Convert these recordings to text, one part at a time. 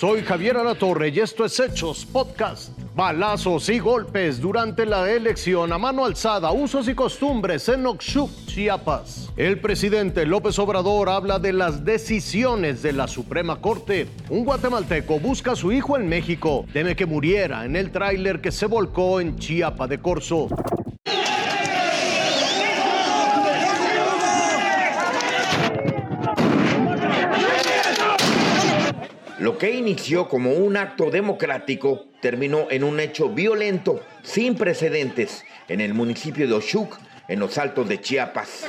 Soy Javier Alatorre y esto es Hechos Podcast. Balazos y golpes durante la elección a mano alzada, usos y costumbres en Oxuc, Chiapas. El presidente López Obrador habla de las decisiones de la Suprema Corte. Un guatemalteco busca a su hijo en México. Teme que muriera en el tráiler que se volcó en Chiapa de Corzo. Lo que inició como un acto democrático terminó en un hecho violento sin precedentes en el municipio de Oshuk, en los altos de Chiapas.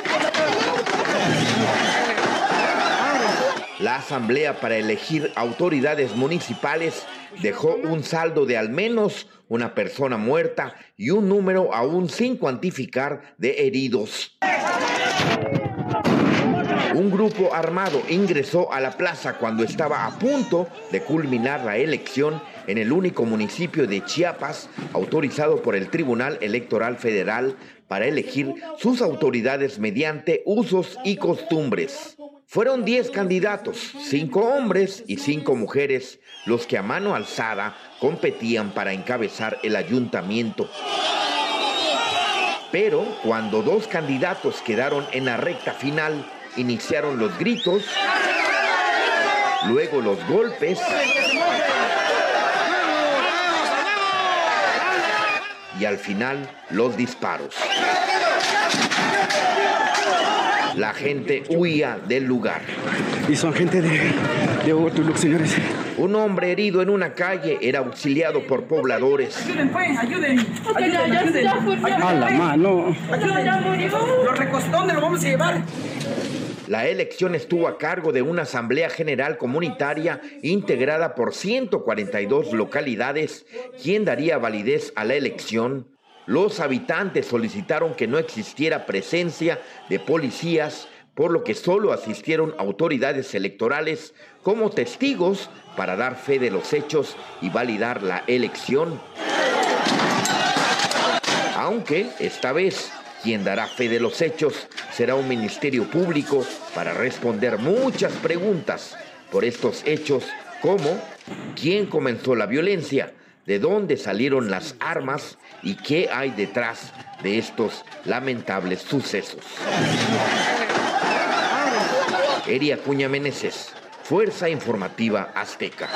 La asamblea para elegir autoridades municipales dejó un saldo de al menos una persona muerta y un número aún sin cuantificar de heridos. Un grupo armado ingresó a la plaza cuando estaba a punto de culminar la elección en el único municipio de Chiapas autorizado por el Tribunal Electoral Federal para elegir sus autoridades mediante usos y costumbres. Fueron 10 candidatos, 5 hombres y 5 mujeres, los que a mano alzada competían para encabezar el ayuntamiento. Pero cuando dos candidatos quedaron en la recta final, iniciaron los gritos, luego los golpes y al final los disparos. La gente huía del lugar. Y son gente de, de señores. Un hombre herido en una calle era auxiliado por pobladores. Ayuden, pues, ayuden. Ayuden, A la mano. Lo recostó, ¿dónde lo vamos a llevar? La elección estuvo a cargo de una asamblea general comunitaria integrada por 142 localidades, quien daría validez a la elección. Los habitantes solicitaron que no existiera presencia de policías, por lo que solo asistieron autoridades electorales como testigos para dar fe de los hechos y validar la elección. Aunque esta vez quien dará fe de los hechos será un ministerio público para responder muchas preguntas por estos hechos como quién comenzó la violencia, de dónde salieron las armas y qué hay detrás de estos lamentables sucesos. Eria Cuña Meneses, Fuerza Informativa Azteca.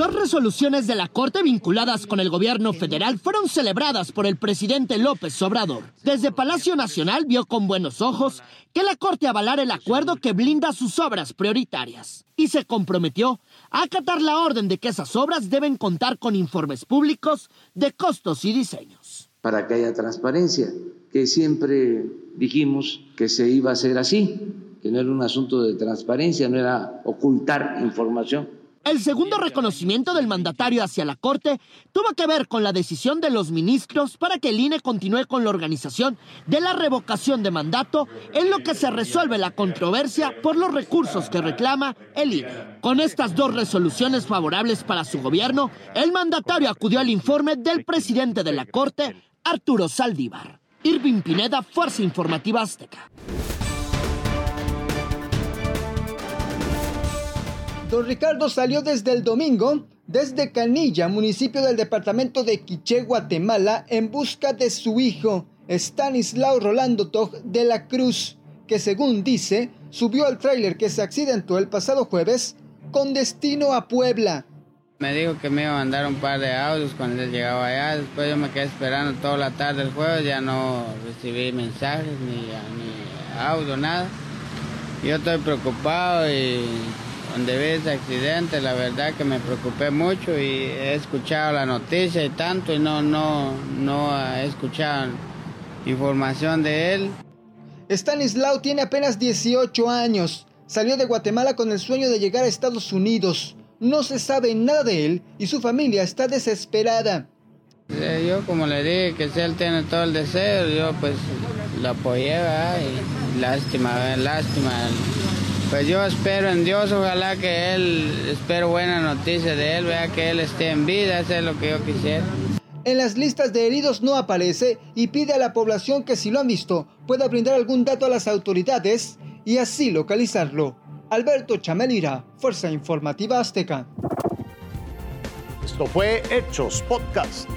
Dos resoluciones de la Corte vinculadas con el gobierno federal fueron celebradas por el presidente López Obrador. Desde Palacio Nacional vio con buenos ojos que la Corte avalara el acuerdo que blinda sus obras prioritarias y se comprometió a acatar la orden de que esas obras deben contar con informes públicos de costos y diseños. Para que haya transparencia, que siempre dijimos que se iba a hacer así, que no era un asunto de transparencia, no era ocultar información el segundo reconocimiento del mandatario hacia la Corte tuvo que ver con la decisión de los ministros para que el INE continúe con la organización de la revocación de mandato en lo que se resuelve la controversia por los recursos que reclama el INE. Con estas dos resoluciones favorables para su gobierno, el mandatario acudió al informe del presidente de la Corte, Arturo Saldívar. Irving Pineda, Fuerza Informativa Azteca. Don Ricardo salió desde el domingo desde Canilla, municipio del departamento de Quiché, Guatemala, en busca de su hijo, Stanislao Rolando Toj de la Cruz, que según dice, subió al tráiler que se accidentó el pasado jueves con destino a Puebla. Me dijo que me iba a mandar un par de audios cuando él llegaba allá. Después yo me quedé esperando toda la tarde el jueves. Ya no recibí mensajes ni, ni audio, nada. Yo estoy preocupado y donde vi ese accidente, la verdad que me preocupé mucho y he escuchado la noticia y tanto y no, no, no he escuchado información de él. Stanislao tiene apenas 18 años. Salió de Guatemala con el sueño de llegar a Estados Unidos. No se sabe nada de él y su familia está desesperada. Yo como le dije que si él tiene todo el deseo, yo pues lo apoyé, y lástima, lástima pues yo espero en Dios, ojalá que él, espero buena noticia de él, vea que él esté en vida, eso es lo que yo quisiera. En las listas de heridos no aparece y pide a la población que si lo han visto pueda brindar algún dato a las autoridades y así localizarlo. Alberto Chamelira, Fuerza Informativa Azteca. Esto fue Hechos Podcast.